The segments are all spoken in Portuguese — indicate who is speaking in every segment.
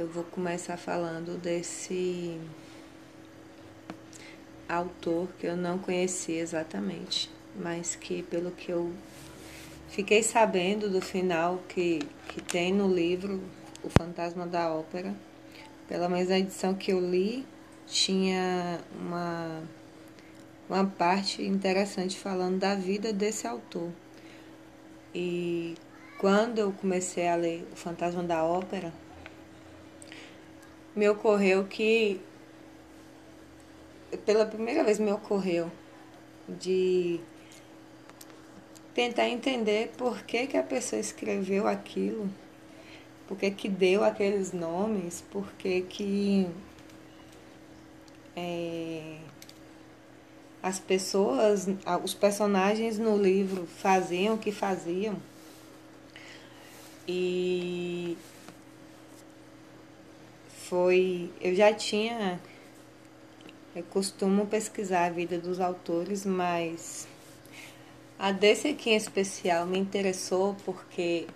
Speaker 1: eu vou começar falando desse autor que eu não conhecia exatamente, mas que pelo que eu fiquei sabendo do final que, que tem no livro O Fantasma da Ópera, pela menos a edição que eu li, tinha uma, uma parte interessante falando da vida desse autor. E quando eu comecei a ler O Fantasma da Ópera, me ocorreu que pela primeira vez me ocorreu de tentar entender por que, que a pessoa escreveu aquilo, por que, que deu aqueles nomes, por que, que é, as pessoas, os personagens no livro faziam o que faziam. E foi. Eu já tinha. Eu costumo pesquisar a vida dos autores, mas a desse aqui em especial me interessou porque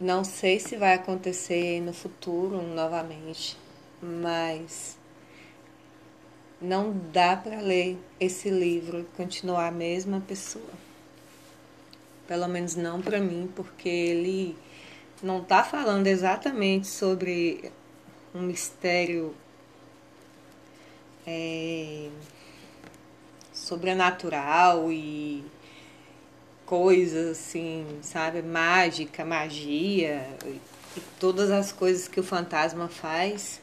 Speaker 1: não sei se vai acontecer no futuro novamente, mas não dá para ler esse livro e continuar a mesma pessoa. Pelo menos não para mim, porque ele não está falando exatamente sobre um mistério é, sobrenatural e coisas assim, sabe? Mágica, magia e, todas as coisas que o fantasma faz.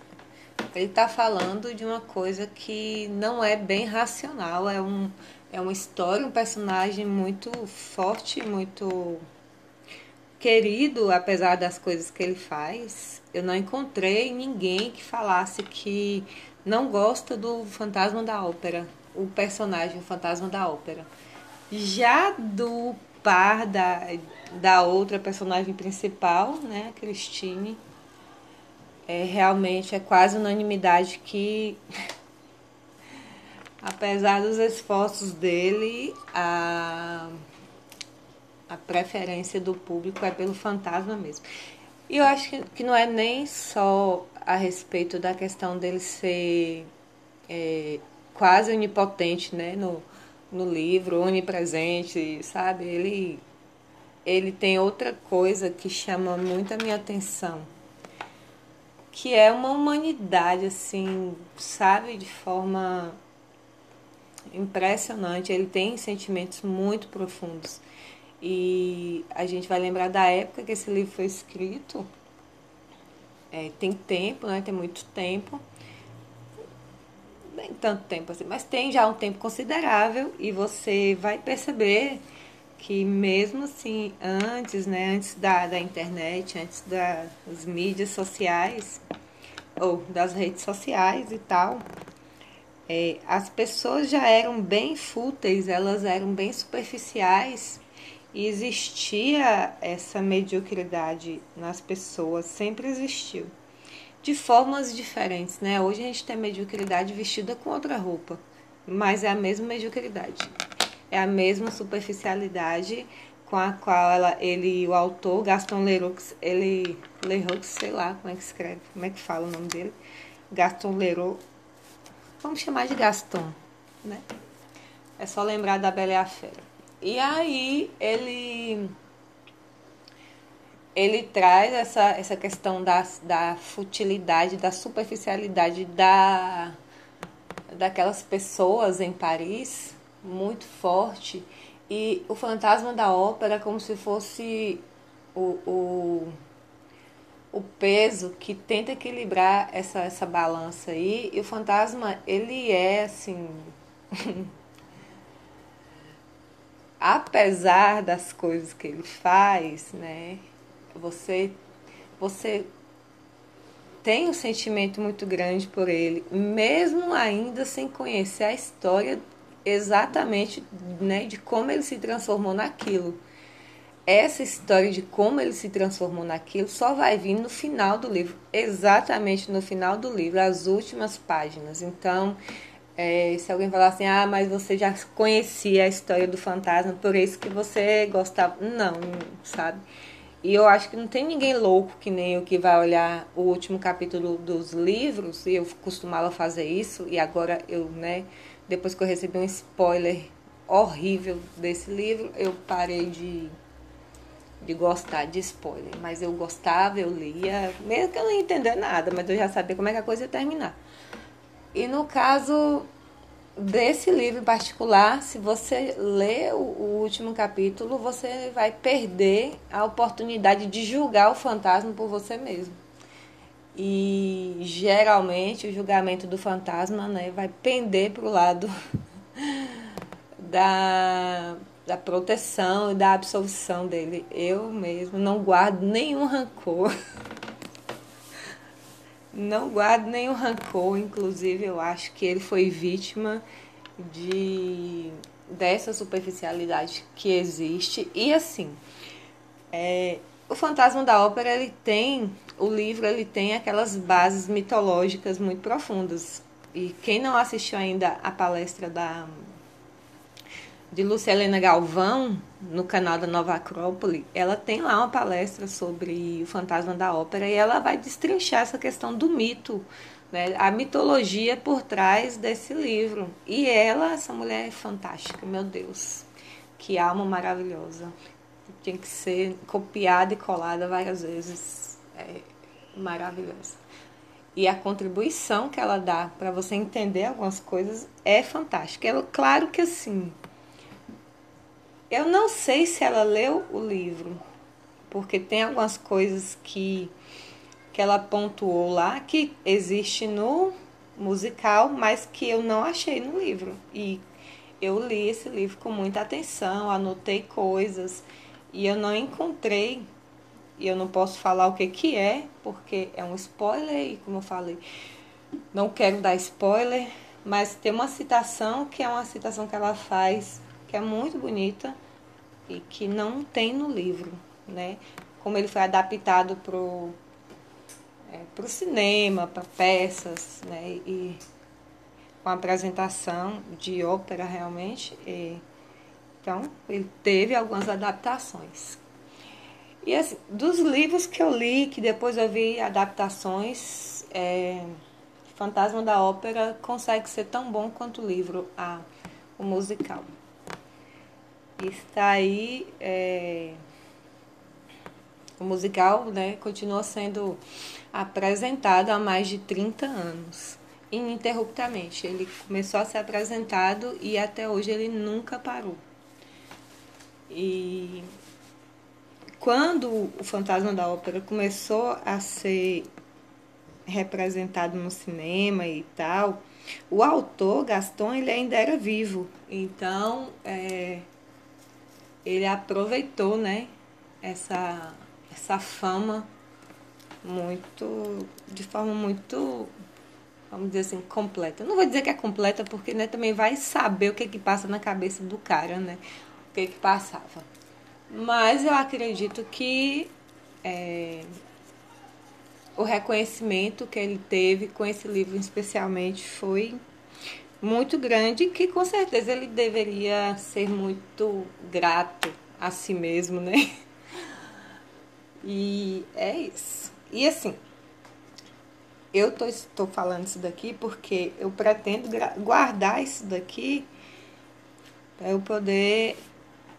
Speaker 1: Ele está falando de uma coisa que não é bem racional, é, um, é uma história, um personagem muito forte, muito querido, apesar das coisas que ele faz, eu não encontrei ninguém que falasse que não gosta do Fantasma da Ópera, o personagem o Fantasma da Ópera. Já do par da, da outra personagem principal, né, Christine, é, realmente é quase unanimidade que, apesar dos esforços dele, a a preferência do público é pelo fantasma mesmo. E eu acho que, que não é nem só a respeito da questão dele ser é, quase onipotente né, no, no livro, onipresente, sabe? Ele, ele tem outra coisa que chama muito a minha atenção, que é uma humanidade, assim, sabe? De forma impressionante. Ele tem sentimentos muito profundos. E a gente vai lembrar da época que esse livro foi escrito. É, tem tempo, né? Tem muito tempo. Nem tanto tempo assim, mas tem já um tempo considerável e você vai perceber que mesmo assim, antes, né, antes da, da internet, antes das mídias sociais, ou das redes sociais e tal, é, as pessoas já eram bem fúteis, elas eram bem superficiais e existia essa mediocridade nas pessoas, sempre existiu. De formas diferentes, né? Hoje a gente tem mediocridade vestida com outra roupa, mas é a mesma mediocridade. É a mesma superficialidade com a qual ela, ele, o autor, Gaston Leroux, ele, Leroux, sei lá como é que escreve, como é que fala o nome dele, Gaston Leroux, vamos chamar de Gaston, né? É só lembrar da Bela e a Fera. E aí ele ele traz essa, essa questão da, da futilidade, da superficialidade da, daquelas pessoas em Paris, muito forte. E o fantasma da ópera como se fosse o, o, o peso que tenta equilibrar essa, essa balança aí. E o fantasma, ele é assim. apesar das coisas que ele faz, né, você, você tem um sentimento muito grande por ele, mesmo ainda sem conhecer a história exatamente né, de como ele se transformou naquilo. Essa história de como ele se transformou naquilo só vai vir no final do livro, exatamente no final do livro, as últimas páginas. Então, é, se alguém falar assim, ah, mas você já conhecia a história do fantasma, por isso que você gostava. Não, sabe? E eu acho que não tem ninguém louco que nem eu que vai olhar o último capítulo dos livros, e eu costumava fazer isso, e agora eu, né, depois que eu recebi um spoiler horrível desse livro, eu parei de, de gostar de spoiler. Mas eu gostava, eu lia, mesmo que eu não ia entender nada, mas eu já sabia como é que a coisa ia terminar. E no caso desse livro em particular, se você lê o, o, último capítulo, você vai perder a oportunidade de julgar o fantasma por você mesmo. E geralmente o julgamento do fantasma né, vai pender para o lado da, da proteção e da absolvição dele. Eu mesmo não guardo nenhum rancor. Não guardo nenhum rancor, inclusive eu acho que ele foi vítima de dessa superficialidade que existe. E assim, é, o Fantasma da Ópera ele tem, o livro ele tem aquelas bases mitológicas muito profundas. E quem não assistiu ainda a palestra da de Lúcia Helena Galvão, no canal da Nova Acrópole, ela tem lá uma palestra sobre o fantasma da ópera e ela vai destrinchar essa questão do mito, né? a mitologia por trás desse livro. E ela, essa mulher é fantástica, meu Deus, que alma maravilhosa. Tem que ser copiada e colada várias vezes. É maravilhosa. E a contribuição que ela dá para você entender algumas coisas é fantástica. É claro que assim, eu não sei se ela leu o livro, porque tem algumas coisas que, que ela pontuou lá que existe no musical, mas que eu não achei no livro. E eu li esse livro com muita atenção, anotei coisas e eu não encontrei e eu não posso falar o que que é, porque é um spoiler e como eu falei, não quero dar spoiler, mas tem uma citação que é uma citação que ela faz que é muito bonita e que não tem no livro, né? Como ele foi adaptado para o é, pro cinema, para peças, né? E com apresentação de ópera realmente. E, então, ele teve algumas adaptações. E assim, dos livros que eu li, que depois eu vi adaptações, é, Fantasma da Ópera consegue ser tão bom quanto o livro, a, o musical está aí. É, o musical né, continua sendo apresentado há mais de 30 anos, ininterruptamente. Ele começou a ser apresentado e até hoje ele nunca parou. E quando o Fantasma da Ópera começou a ser representado no cinema e tal, o autor, Gaston, ele ainda era vivo. Então, é, ele aproveitou, né, essa, essa fama muito, de forma muito, vamos dizer assim, completa. Não vou dizer que é completa, porque né, também vai saber o que que passa na cabeça do cara, né, o que que passava. Mas eu acredito que é, o reconhecimento que ele teve com esse livro especialmente foi muito grande que com certeza ele deveria ser muito grato a si mesmo, né? E é isso. E assim, eu tô, estou falando isso daqui porque eu pretendo guardar isso daqui para eu poder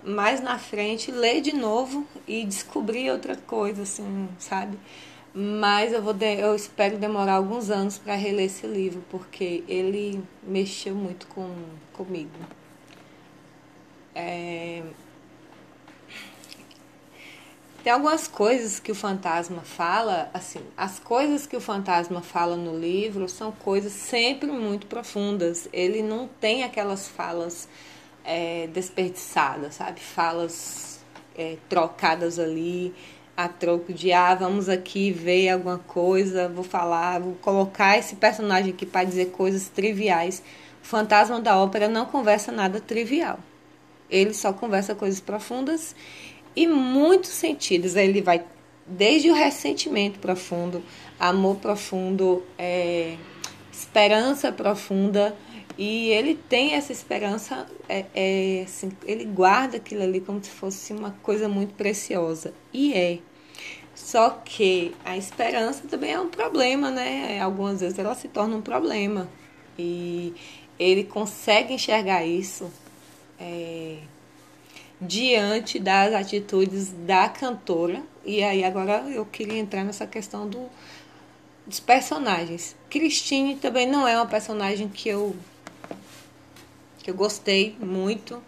Speaker 1: mais na frente ler de novo e descobrir outra coisa, assim, sabe? Mas eu, vou de, eu espero demorar alguns anos para reler esse livro, porque ele mexeu muito com, comigo. É... Tem algumas coisas que o fantasma fala, assim, as coisas que o fantasma fala no livro são coisas sempre muito profundas. Ele não tem aquelas falas é, desperdiçadas, sabe? Falas é, trocadas ali a troco de ah, vamos aqui ver alguma coisa, vou falar, vou colocar esse personagem aqui para dizer coisas triviais. O fantasma da ópera não conversa nada trivial. Ele só conversa coisas profundas e muitos sentidos. Ele vai desde o ressentimento profundo, amor profundo, é, esperança profunda. E ele tem essa esperança, é, é, assim, ele guarda aquilo ali como se fosse uma coisa muito preciosa. E é. Só que a esperança também é um problema, né? Algumas vezes ela se torna um problema. E ele consegue enxergar isso é, diante das atitudes da cantora. E aí agora eu queria entrar nessa questão do, dos personagens. Christine também não é uma personagem que eu que eu gostei muito,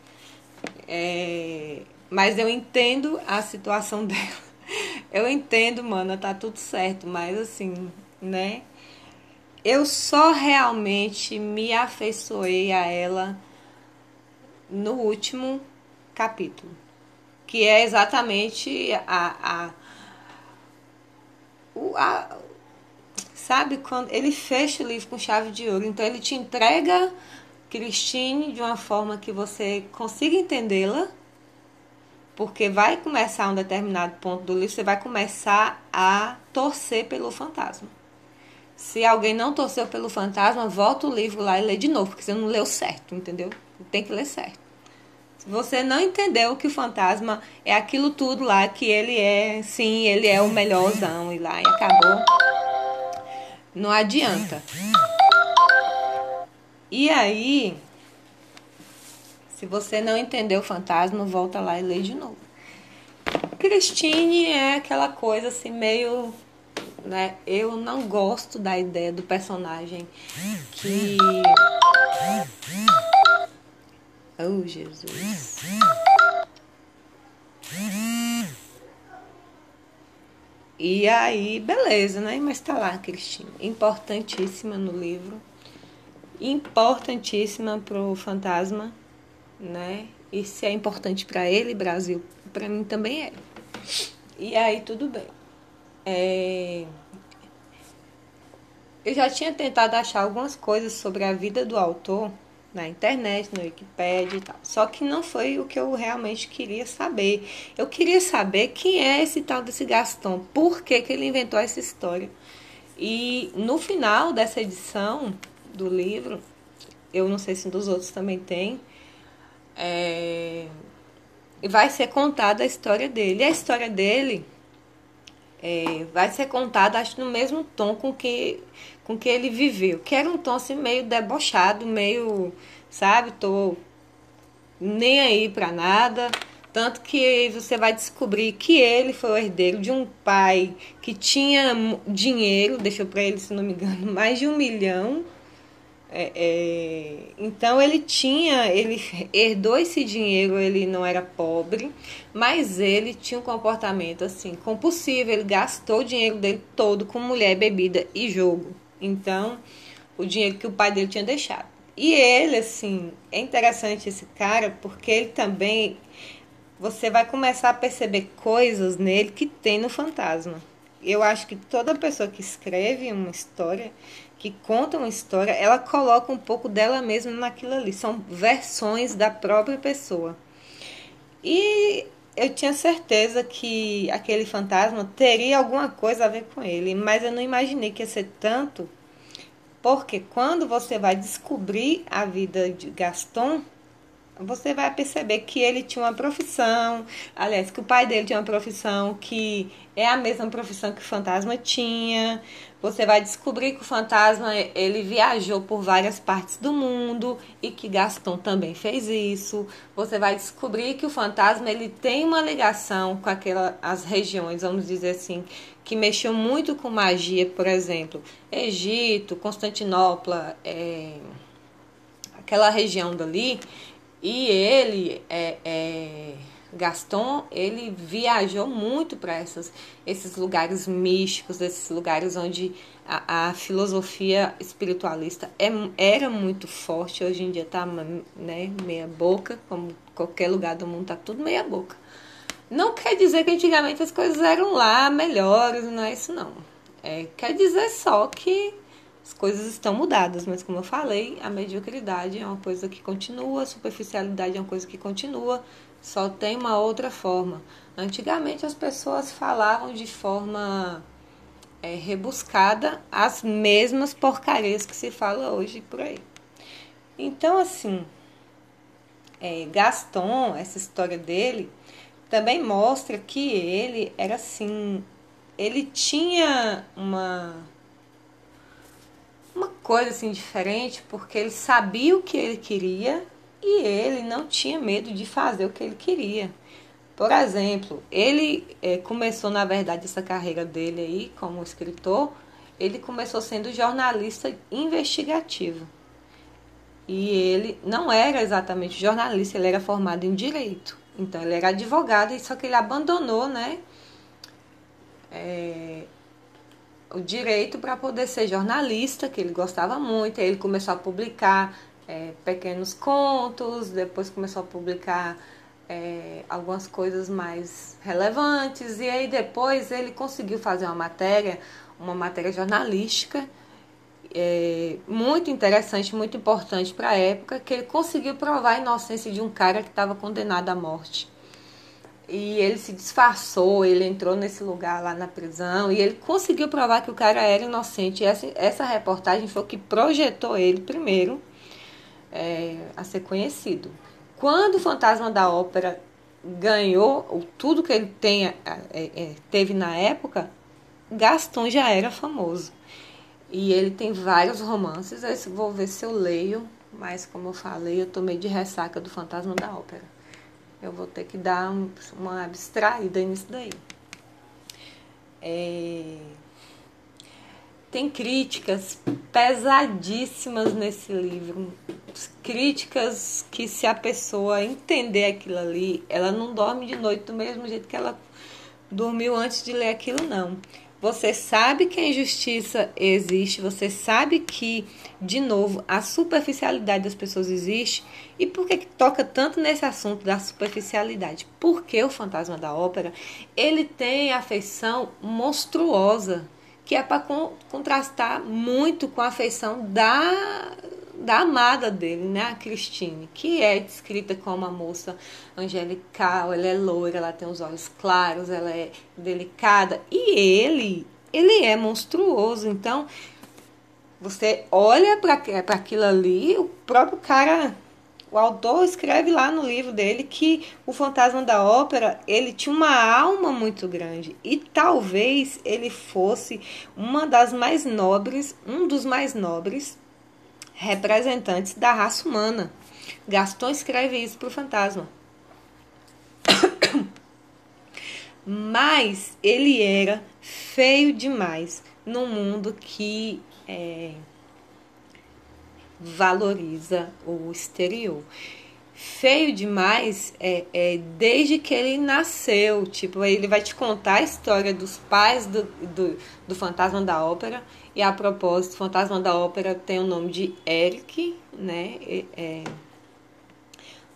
Speaker 1: é, mas eu entendo a situação dela. Eu entendo, mano, tá tudo certo, mas assim, né? Eu só realmente me afeiçoei a ela no último capítulo, que é exatamente a, a, a sabe quando ele fecha o livro com chave de ouro, então ele te entrega Christine de uma forma que você consiga entendê-la, porque vai começar um determinado ponto do livro, você vai começar a torcer pelo fantasma. Se alguém não torceu pelo fantasma, volta o livro lá e lê de novo, porque você não leu certo, entendeu? Tem que ler certo. Se você não entendeu que o fantasma é aquilo tudo lá, que ele é, sim, ele é o melhorzão e lá e acabou. Não adianta. E aí, se você não entendeu o fantasma, volta lá e lê de novo. Christine é aquela coisa assim meio, né? Eu não gosto da ideia do personagem que Oh, Jesus. E aí, beleza, né? Mas tá lá, Cristina. Importantíssima no livro. Importantíssima pro fantasma, né? E se é importante para ele, Brasil, para mim também é. E aí, tudo bem. É... Eu já tinha tentado achar algumas coisas sobre a vida do autor na internet, no Wikipedia e tal. Só que não foi o que eu realmente queria saber. Eu queria saber quem é esse tal desse Gaston, por que, que ele inventou essa história. E no final dessa edição do livro, eu não sei se dos outros também tem, é, vai ser contada a história dele. E a história dele é, vai ser contada, acho, no mesmo tom com que com que ele viveu, que era um tom assim meio debochado, meio, sabe, tô nem aí para nada, tanto que você vai descobrir que ele foi o herdeiro de um pai que tinha dinheiro, deixou para ele, se não me engano, mais de um milhão é, é, então ele tinha, ele herdou esse dinheiro, ele não era pobre, mas ele tinha um comportamento assim compulsivo, ele gastou o dinheiro dele todo com mulher, bebida e jogo. Então, o dinheiro que o pai dele tinha deixado. E ele, assim, é interessante esse cara, porque ele também você vai começar a perceber coisas nele que tem no fantasma. Eu acho que toda pessoa que escreve uma história que conta uma história, ela coloca um pouco dela mesma naquilo ali. São versões da própria pessoa. E eu tinha certeza que aquele fantasma teria alguma coisa a ver com ele, mas eu não imaginei que ia ser tanto, porque quando você vai descobrir a vida de Gaston, você vai perceber que ele tinha uma profissão, aliás, que o pai dele tinha uma profissão que é a mesma profissão que o fantasma tinha. Você vai descobrir que o fantasma ele viajou por várias partes do mundo e que Gaston também fez isso. Você vai descobrir que o fantasma ele tem uma ligação com aquelas as regiões, vamos dizer assim, que mexeu muito com magia, por exemplo, Egito, Constantinopla, é, aquela região dali e ele, é, é, Gaston, ele viajou muito para esses lugares místicos, esses lugares onde a, a filosofia espiritualista é, era muito forte. Hoje em dia está né, meia boca, como qualquer lugar do mundo está tudo meia boca. Não quer dizer que antigamente as coisas eram lá melhores, não é isso não. É, quer dizer só que as coisas estão mudadas, mas como eu falei, a mediocridade é uma coisa que continua, a superficialidade é uma coisa que continua, só tem uma outra forma. Antigamente as pessoas falavam de forma é, rebuscada as mesmas porcarias que se fala hoje por aí. Então, assim, é, Gaston, essa história dele, também mostra que ele era assim ele tinha uma uma coisa assim diferente, porque ele sabia o que ele queria e ele não tinha medo de fazer o que ele queria. Por exemplo, ele é, começou, na verdade, essa carreira dele aí como escritor, ele começou sendo jornalista investigativo. E ele não era exatamente jornalista, ele era formado em direito. Então ele era advogado, só que ele abandonou, né? É, o direito para poder ser jornalista, que ele gostava muito. Aí ele começou a publicar é, pequenos contos, depois começou a publicar é, algumas coisas mais relevantes, e aí depois ele conseguiu fazer uma matéria, uma matéria jornalística, é, muito interessante, muito importante para a época, que ele conseguiu provar a inocência de um cara que estava condenado à morte. E ele se disfarçou, ele entrou nesse lugar lá na prisão e ele conseguiu provar que o cara era inocente. E essa, essa reportagem foi o que projetou ele primeiro é, a ser conhecido. Quando o Fantasma da Ópera ganhou tudo que ele tenha, é, é, teve na época, Gaston já era famoso. E ele tem vários romances, eu vou ver se eu leio, mas como eu falei, eu tomei de ressaca do Fantasma da Ópera. Eu vou ter que dar um, uma abstraída nisso daí. É... Tem críticas pesadíssimas nesse livro. Críticas que, se a pessoa entender aquilo ali, ela não dorme de noite do mesmo jeito que ela dormiu antes de ler aquilo, não. Você sabe que a injustiça existe, você sabe que, de novo, a superficialidade das pessoas existe. E por que, que toca tanto nesse assunto da superficialidade? Porque o fantasma da ópera, ele tem a afeição monstruosa, que é para contrastar muito com a afeição da da amada dele, né, a Christine, que é descrita como uma moça angelical, ela é loira, ela tem os olhos claros, ela é delicada, e ele, ele é monstruoso. Então, você olha para aquilo ali, o próprio cara, o autor escreve lá no livro dele que o fantasma da ópera, ele tinha uma alma muito grande e talvez ele fosse uma das mais nobres, um dos mais nobres representantes da raça humana. Gaston escreve isso para o fantasma. Mas ele era feio demais num mundo que é, valoriza o exterior. Feio demais é, é, desde que ele nasceu. Tipo, ele vai te contar a história dos pais do, do, do fantasma da ópera e a propósito, Fantasma da Ópera tem o nome de Eric, né? É,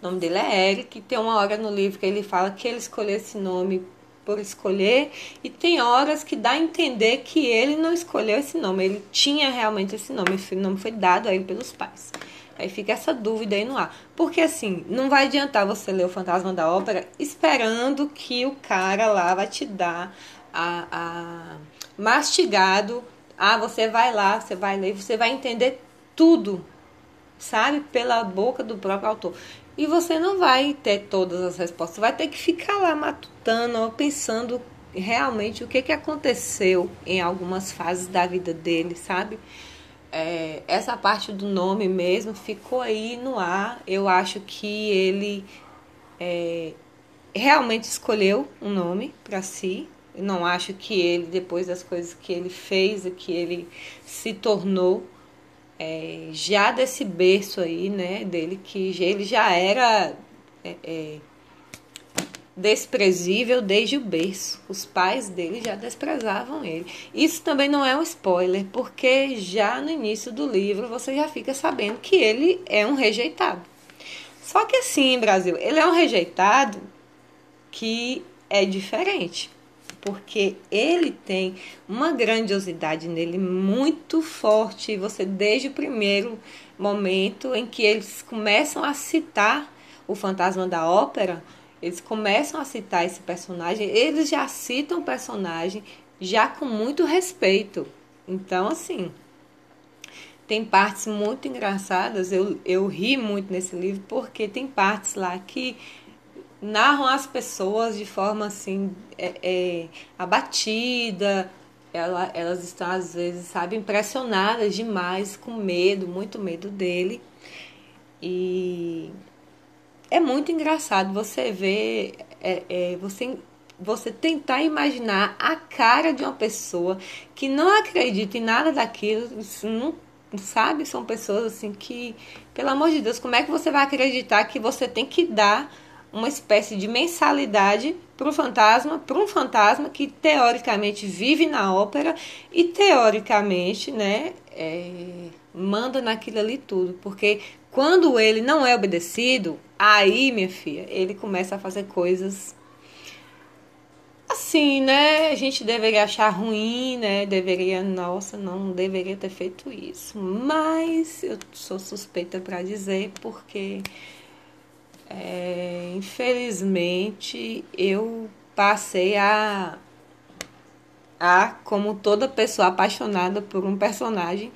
Speaker 1: o nome dele é Eric. Tem uma hora no livro que ele fala que ele escolheu esse nome por escolher, e tem horas que dá a entender que ele não escolheu esse nome, ele tinha realmente esse nome, esse nome foi dado a ele pelos pais. Aí fica essa dúvida aí no ar. Porque assim, não vai adiantar você ler o Fantasma da Ópera esperando que o cara lá vai te dar a, a mastigado ah, você vai lá, você vai ler, você vai entender tudo, sabe? Pela boca do próprio autor. E você não vai ter todas as respostas, vai ter que ficar lá matutando, pensando realmente o que, que aconteceu em algumas fases da vida dele, sabe? É, essa parte do nome mesmo ficou aí no ar. Eu acho que ele é, realmente escolheu um nome para si, eu não acho que ele, depois das coisas que ele fez e que ele se tornou, é, já desse berço aí, né, dele, que ele já era é, é, desprezível desde o berço. Os pais dele já desprezavam ele. Isso também não é um spoiler, porque já no início do livro você já fica sabendo que ele é um rejeitado. Só que assim, Brasil, ele é um rejeitado que é diferente porque ele tem uma grandiosidade nele muito forte. Você, desde o primeiro momento em que eles começam a citar o fantasma da ópera, eles começam a citar esse personagem, eles já citam o personagem já com muito respeito. Então, assim, tem partes muito engraçadas. Eu, eu ri muito nesse livro porque tem partes lá que narram as pessoas de forma assim é, é, abatida. Ela, elas estão às vezes, sabe, impressionadas demais, com medo, muito medo dele. E é muito engraçado você ver, é, é, você, você tentar imaginar a cara de uma pessoa que não acredita em nada daquilo, não sabe? São pessoas assim que, pelo amor de Deus, como é que você vai acreditar que você tem que dar uma espécie de mensalidade para o fantasma, para um fantasma que teoricamente vive na ópera e teoricamente, né, é, manda naquilo ali tudo, porque quando ele não é obedecido, aí, minha filha, ele começa a fazer coisas assim, né? A gente deveria achar ruim, né? Deveria, nossa, não deveria ter feito isso. Mas eu sou suspeita para dizer porque é, infelizmente eu passei a a como toda pessoa apaixonada por um personagem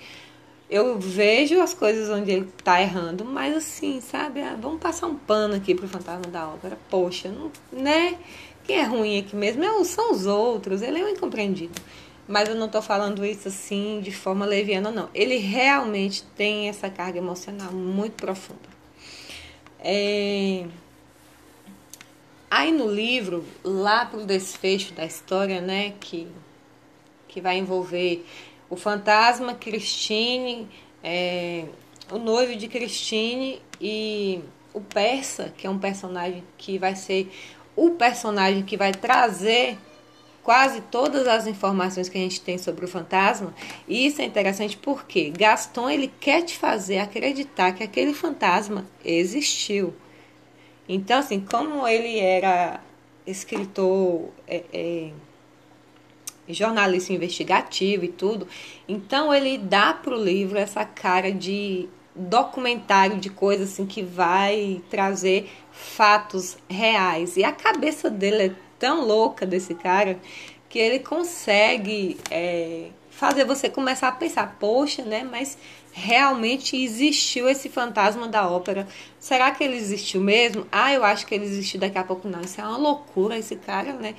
Speaker 1: eu vejo as coisas onde ele tá errando, mas assim, sabe? Ah, vamos passar um pano aqui pro fantasma da ópera. Poxa, não, né? Quem é ruim aqui mesmo é, são os outros, ele é um incompreendido. Mas eu não tô falando isso assim de forma leviana, não. Ele realmente tem essa carga emocional muito profunda. É... Aí no livro, lá pro desfecho da história, né, que, que vai envolver o fantasma, Christine, é, o noivo de Christine e o persa, que é um personagem que vai ser o personagem que vai trazer quase todas as informações que a gente tem sobre o fantasma. E isso é interessante porque Gaston ele quer te fazer acreditar que aquele fantasma existiu. Então, assim, como ele era escritor é, é, jornalista investigativo e tudo. Então ele dá pro livro essa cara de documentário de coisa assim que vai trazer fatos reais. E a cabeça dele é tão louca desse cara que ele consegue é, fazer você começar a pensar, poxa, né? Mas realmente existiu esse fantasma da ópera. Será que ele existiu mesmo? Ah, eu acho que ele existiu daqui a pouco. Não, isso é uma loucura esse cara, né?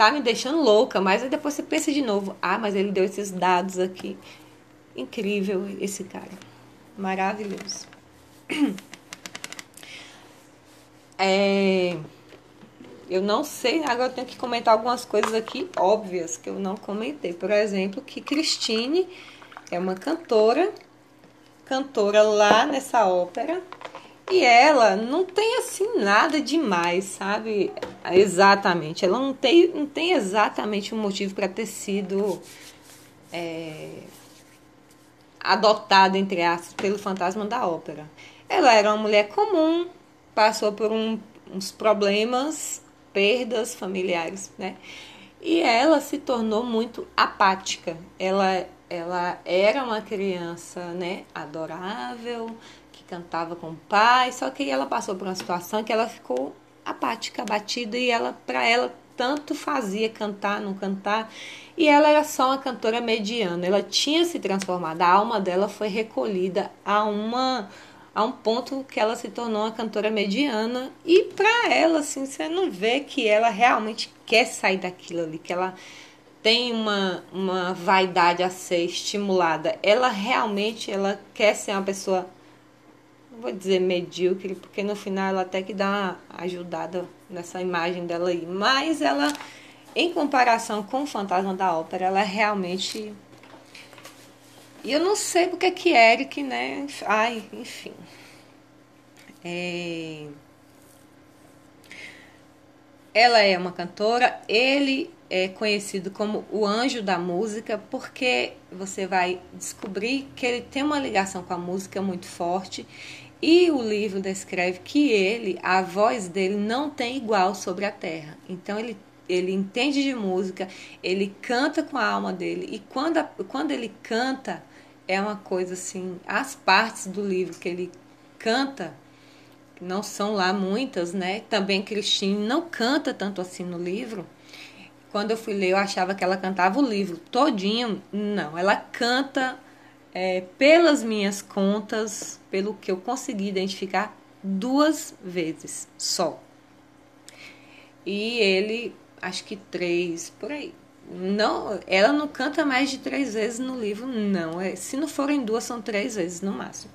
Speaker 1: tá me deixando louca, mas aí depois você pensa de novo, ah, mas ele deu esses dados aqui. Incrível esse cara. Maravilhoso. É, eu não sei, agora eu tenho que comentar algumas coisas aqui óbvias que eu não comentei. Por exemplo, que Christine é uma cantora, cantora lá nessa ópera, e ela não tem assim nada demais, sabe? Exatamente. Ela não tem, não tem exatamente um motivo para ter sido é, adotada, entre aspas, pelo fantasma da ópera. Ela era uma mulher comum, passou por um, uns problemas, perdas familiares, né? E ela se tornou muito apática. Ela, ela era uma criança, né, adorável, cantava com o pai, só que ela passou por uma situação que ela ficou apática, abatida e ela para ela tanto fazia cantar, não cantar, e ela era só uma cantora mediana. Ela tinha se transformado, a alma dela foi recolhida a uma a um ponto que ela se tornou uma cantora mediana e para ela assim, você não vê que ela realmente quer sair daquilo ali, que ela tem uma, uma vaidade a ser estimulada. Ela realmente ela quer ser uma pessoa vou dizer medíocre, porque no final ela até que dá uma ajudada nessa imagem dela aí. Mas ela, em comparação com o Fantasma da Ópera, ela realmente. E eu não sei porque que Eric, né? Ai, enfim. É... Ela é uma cantora, ele é conhecido como o anjo da música, porque você vai descobrir que ele tem uma ligação com a música muito forte e o livro descreve que ele, a voz dele não tem igual sobre a terra. Então ele, ele entende de música, ele canta com a alma dele. E quando, quando ele canta, é uma coisa assim. As partes do livro que ele canta, não são lá muitas, né? Também Cristine não canta tanto assim no livro. Quando eu fui ler, eu achava que ela cantava o livro todinho. Não, ela canta é, pelas minhas contas, pelo que eu consegui identificar, duas vezes só. e ele, acho que três, por aí. Não, ela não canta mais de três vezes no livro, não. É, se não forem duas, são três vezes no máximo.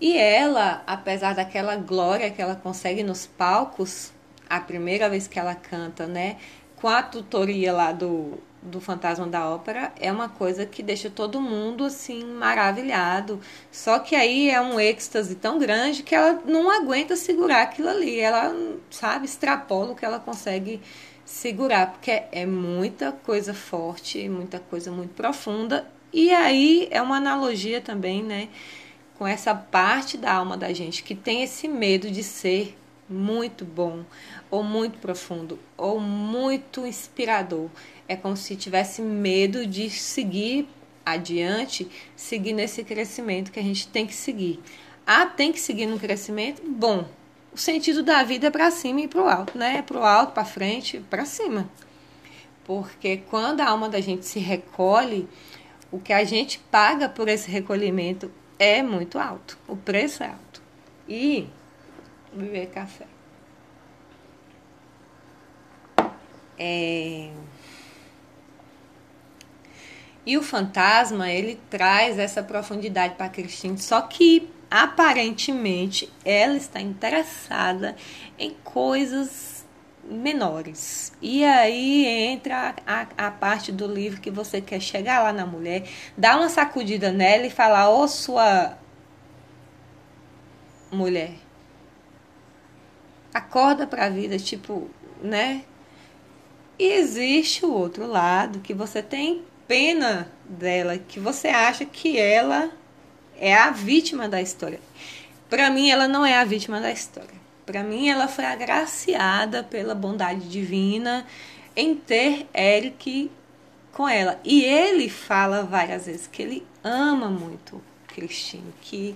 Speaker 1: E ela, apesar daquela glória que ela consegue nos palcos, a primeira vez que ela canta, né, com a tutoria lá do, do Fantasma da Ópera, é uma coisa que deixa todo mundo assim maravilhado. Só que aí é um êxtase tão grande que ela não aguenta segurar aquilo ali. Ela, sabe, extrapola o que ela consegue segurar, porque é muita coisa forte, muita coisa muito profunda. E aí é uma analogia também, né, com essa parte da alma da gente que tem esse medo de ser muito bom, ou muito profundo, ou muito inspirador. É como se tivesse medo de seguir adiante, seguir nesse crescimento que a gente tem que seguir. Ah, tem que seguir no crescimento? Bom, o sentido da vida é para cima e para o alto, né? É para o alto, para frente, para cima. Porque quando a alma da gente se recolhe, o que a gente paga por esse recolhimento é muito alto. O preço é alto. E beber café. É... E o fantasma, ele traz essa profundidade para Cristine, só que aparentemente ela está interessada em coisas menores. E aí entra a, a, parte do livro que você quer chegar lá na mulher, dar uma sacudida nela e falar: Ô, oh, sua mulher, acorda para a vida, tipo, né? E existe o outro lado que você tem pena dela, que você acha que ela é a vítima da história. Para mim, ela não é a vítima da história. Para mim, ela foi agraciada pela bondade divina em ter Eric com ela. E ele fala várias vezes que ele ama muito Cristine, que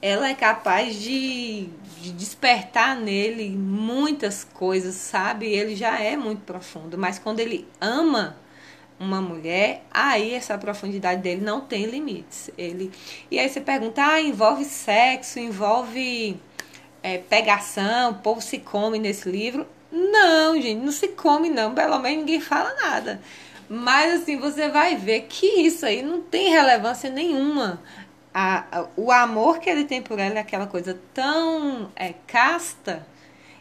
Speaker 1: ela é capaz de, de, despertar nele muitas coisas, sabe? Ele já é muito profundo, mas quando ele ama uma mulher, aí essa profundidade dele não tem limites. Ele e aí você pergunta, ah, envolve sexo, envolve é, pegação, o povo se come nesse livro? Não, gente, não se come não. Pelo menos ninguém fala nada. Mas assim, você vai ver que isso aí não tem relevância nenhuma a, a, o amor que ele tem por ela é aquela coisa tão é, casta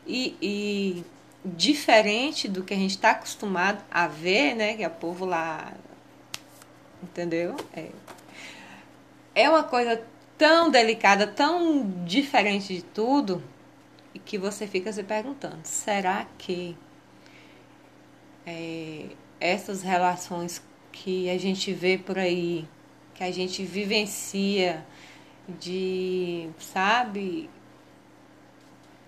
Speaker 1: e, e diferente do que a gente está acostumado a ver, né? Que é o povo lá. Entendeu? É, é uma coisa tão delicada, tão diferente de tudo, e que você fica se perguntando: será que é, essas relações que a gente vê por aí que a gente vivencia de, sabe,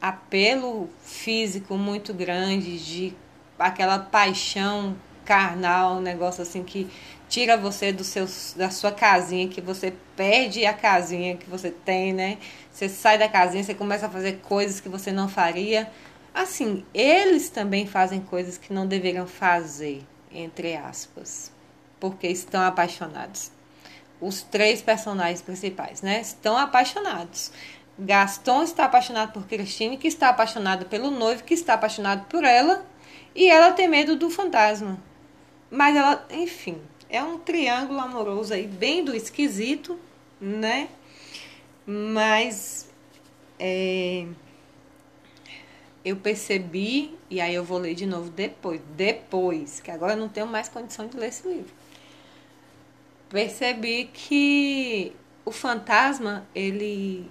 Speaker 1: apelo físico muito grande, de aquela paixão carnal, um negócio assim que tira você do seu, da sua casinha, que você perde a casinha que você tem, né? Você sai da casinha, você começa a fazer coisas que você não faria. Assim, eles também fazem coisas que não deveriam fazer, entre aspas, porque estão apaixonados os três personagens principais, né? Estão apaixonados. Gaston está apaixonado por Christine, que está apaixonada pelo noivo, que está apaixonado por ela, e ela tem medo do fantasma. Mas ela, enfim, é um triângulo amoroso aí, bem do esquisito, né? Mas é, eu percebi, e aí eu vou ler de novo depois, depois, que agora eu não tenho mais condição de ler esse livro percebi que o fantasma, ele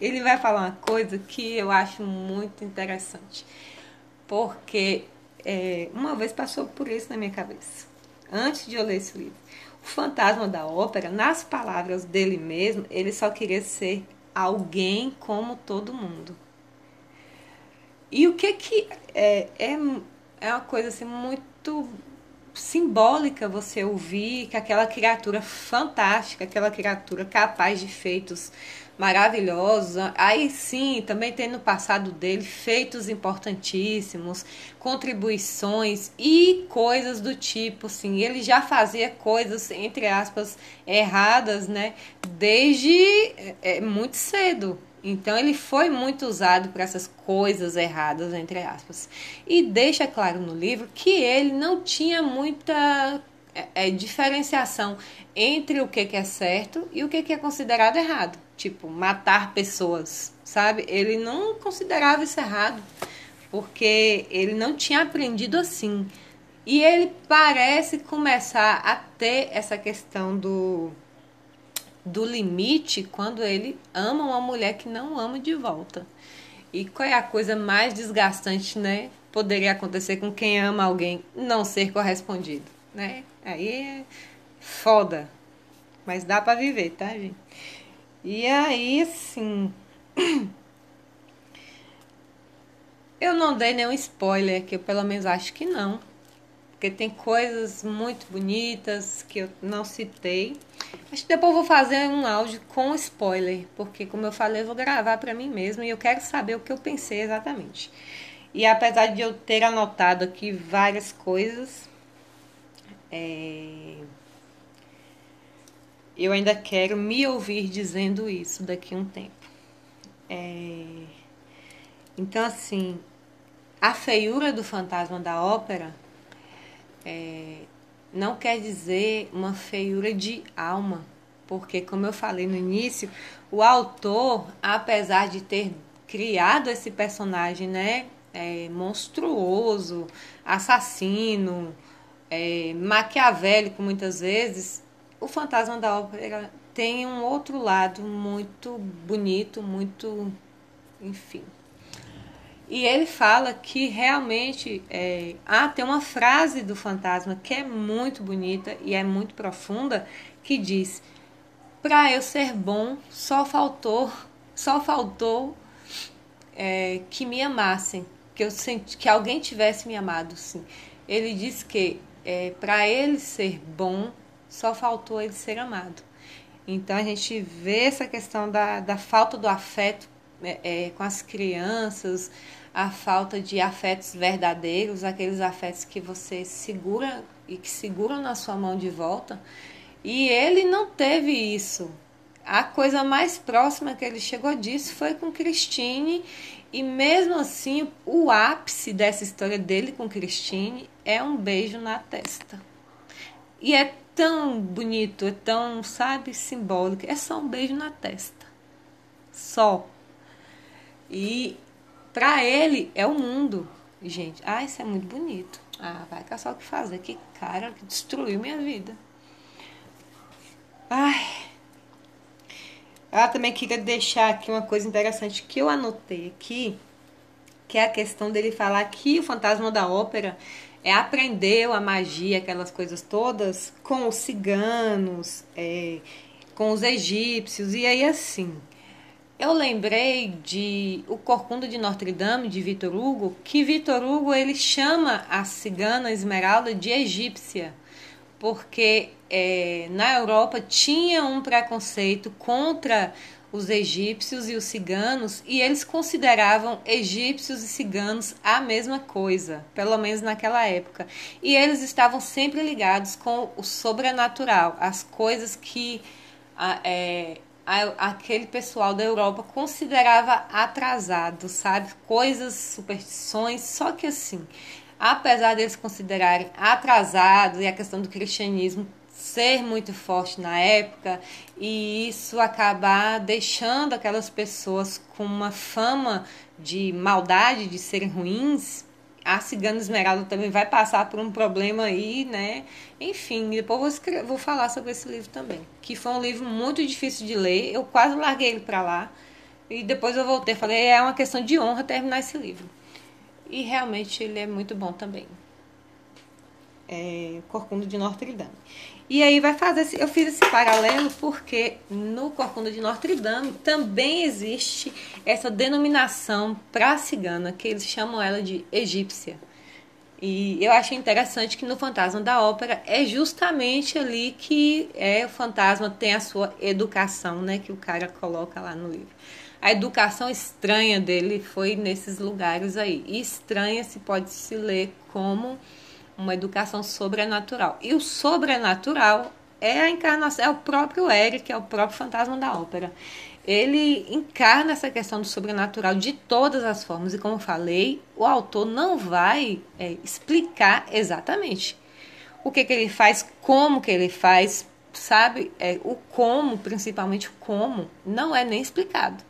Speaker 1: ele vai falar uma coisa que eu acho muito interessante. Porque é, uma vez passou por isso na minha cabeça, antes de eu ler esse livro. O fantasma da ópera, nas palavras dele mesmo, ele só queria ser alguém como todo mundo. E o que que é, é, é uma coisa assim muito simbólica você ouvir que aquela criatura fantástica, aquela criatura capaz de feitos maravilhosos, aí sim, também tem no passado dele feitos importantíssimos, contribuições e coisas do tipo, assim, ele já fazia coisas, entre aspas, erradas, né, desde é, muito cedo, Então ele foi muito usado para essas coisas erradas, entre aspas. E deixa claro no livro que ele não tinha muita é, é, diferenciação entre o que, que é certo e o que, que é considerado errado. Tipo, matar pessoas, sabe? Ele não considerava isso errado, porque ele não tinha aprendido assim. E ele parece começar a ter essa questão do, do limite quando ele ama uma mulher que não ama de volta. E qual é a coisa mais desgastante, né? Poderia acontecer com quem ama alguém não ser correspondido, né? Aí é foda. Mas dá para viver, tá, gente? E aí, assim. Eu não dei nenhum spoiler, que eu pelo menos acho que não. Porque tem coisas muito bonitas que eu não citei. Acho que depois eu vou fazer um áudio com spoiler. Porque, como eu falei, eu vou gravar para mim mesmo e eu quero saber o que eu pensei exatamente. E apesar de eu ter anotado aqui várias coisas, é... Eu ainda quero me ouvir dizendo isso daqui a um tempo. É... Então, assim, a feiura do fantasma da ópera é... não quer dizer uma feiura de alma, porque, como eu falei no início, o autor, apesar de ter criado esse personagem, né, é, monstruoso, assassino, é, maquiavélico muitas vezes, o Fantasma da Ópera tem um outro lado muito bonito, muito. enfim. E ele fala que realmente. É, ah, tem uma frase do fantasma que é muito bonita e é muito profunda, que diz: Para eu ser bom, só faltou, só faltou é, que me amassem, que eu senti, que alguém tivesse me amado, sim. Ele diz que é, para ele ser bom, só faltou ele ser amado. Então a gente vê essa questão da, da falta do afeto é, é, com as crianças, a falta de afetos verdadeiros, aqueles afetos que você segura e que seguram na sua mão de volta. E ele não teve isso. A coisa mais próxima que ele chegou disso foi com Christine, e mesmo assim, o ápice dessa história dele com Christine é um beijo na testa. E é tão bonito, é tão, sabe, simbólico. É só um beijo na testa. Só. E para ele é o mundo. Gente, ah, isso é muito bonito. Ah, vai caçar o que fazer. Que cara que destruiu minha vida. Ai. Ah, também queria deixar aqui uma coisa interessante que eu anotei aqui, que é a questão dele falar que o fantasma da ópera é, aprendeu a magia, aquelas coisas todas, com os ciganos, é, com os egípcios, e aí assim. Eu lembrei de O Corcunda de Notre Dame, de Vitor Hugo, que Vitor Hugo ele chama a cigana Esmeralda de egípcia, porque é, na Europa tinha um preconceito contra os egípcios e os ciganos, e eles consideravam egípcios e ciganos a mesma coisa, pelo menos naquela época. E eles estavam sempre ligados com o sobrenatural, as coisas que a, é, a, aquele pessoal da Europa considerava atrasado, sabe? Coisas, superstições, só que assim. Apesar deles considerarem atrasado e a questão do cristianismo ser muito forte na época e isso acabar deixando aquelas pessoas com uma fama de maldade, de serem ruins. A Cigana Esmeralda também vai passar por um problema aí, né? Enfim, depois vou, escrever, vou falar sobre esse livro também. Que foi um livro muito difícil de ler. Eu quase larguei ele para lá. E depois eu voltei falei, é uma questão de honra terminar esse livro. E realmente ele é muito bom também. É Corcunda de Notre Dame. E aí vai fazer esse, eu fiz esse paralelo porque no Corcunda de Notre Dame também existe essa denominação para cigana, que eles chamam ela de egípcia. E eu achei interessante que no Fantasma da Ópera é justamente ali que é o fantasma tem a sua educação, né, que o cara coloca lá no livro. A educação estranha dele foi nesses lugares aí. E estranha se pode se ler como uma educação sobrenatural. E o sobrenatural é a encarnação, é o próprio Eric, é o próprio fantasma da ópera. ele encarna essa questão do sobrenatural de todas as formas. E como falei, o autor não vai é, explicar exatamente o que, que ele faz, como que ele faz, sabe? É, o como, principalmente o como, não é nem explicado.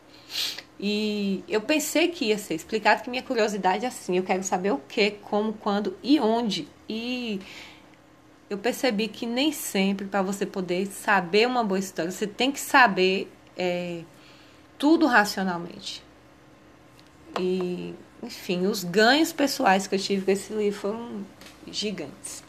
Speaker 1: E eu pensei que ia ser explicado, que minha curiosidade é assim, eu quero saber o que, como, quando e onde. E eu percebi que nem sempre, para você poder saber uma boa história, você tem que saber é, tudo racionalmente. E, enfim, os ganhos pessoais que eu tive com esse livro foram gigantes.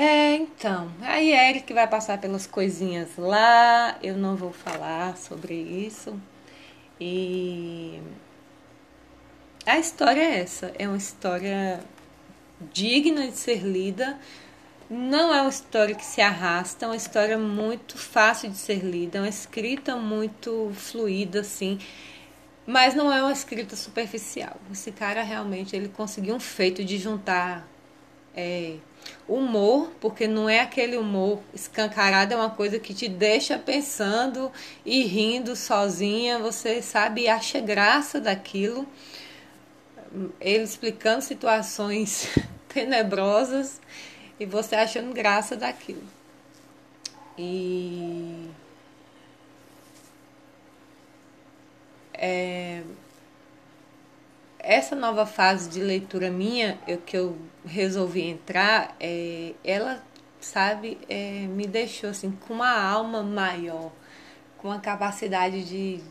Speaker 1: É, então, aí Eric vai passar pelas coisinhas lá, eu não vou falar sobre isso. E a história é essa, é uma história digna de ser lida. Não é uma história que se arrasta, é uma história muito fácil de ser lida, é uma escrita muito fluida, assim, mas não é uma escrita superficial. Esse cara realmente ele conseguiu um feito de juntar é, humor, porque não é aquele humor escancarado, é uma coisa que te deixa pensando e rindo sozinha, você sabe e acha graça daquilo. Ele explicando situações tenebrosas e você achando graça daquilo. E é, essa nova fase de leitura minha, eu, que eu resolvi entrar, é, ela, sabe, é, me deixou assim com uma alma maior, com a capacidade de,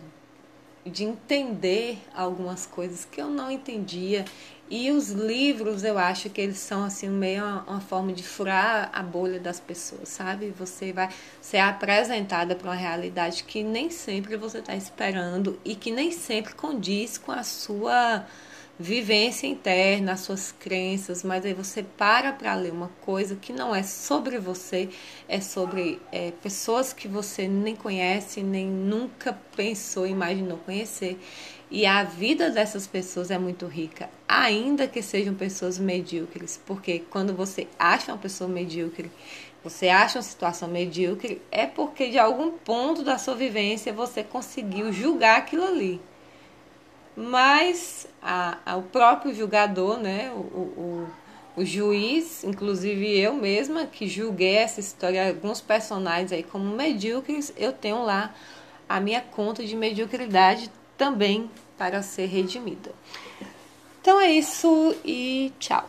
Speaker 1: de entender algumas coisas que eu não entendia. E os livros, eu acho que eles são assim meio uma, uma forma de furar a bolha das pessoas, sabe? Você vai ser apresentada para uma realidade que nem sempre você está esperando e que nem sempre condiz com a sua vivência interna, as suas crenças, mas aí você para para ler uma coisa que não é sobre você, é sobre é, pessoas que você nem conhece, nem nunca pensou, imaginou conhecer. E a vida dessas pessoas é muito rica, ainda que sejam pessoas medíocres, porque quando você acha uma pessoa medíocre, você acha uma situação medíocre, é porque de algum ponto da sua vivência você conseguiu julgar aquilo ali. Mas a, a, o próprio julgador, né, o, o, o, juiz, inclusive eu mesma, que julguei essa história, alguns personagens aí como medíocres, eu tenho lá a minha conta de mediocridade também para ser redimida. Então é isso e tchau.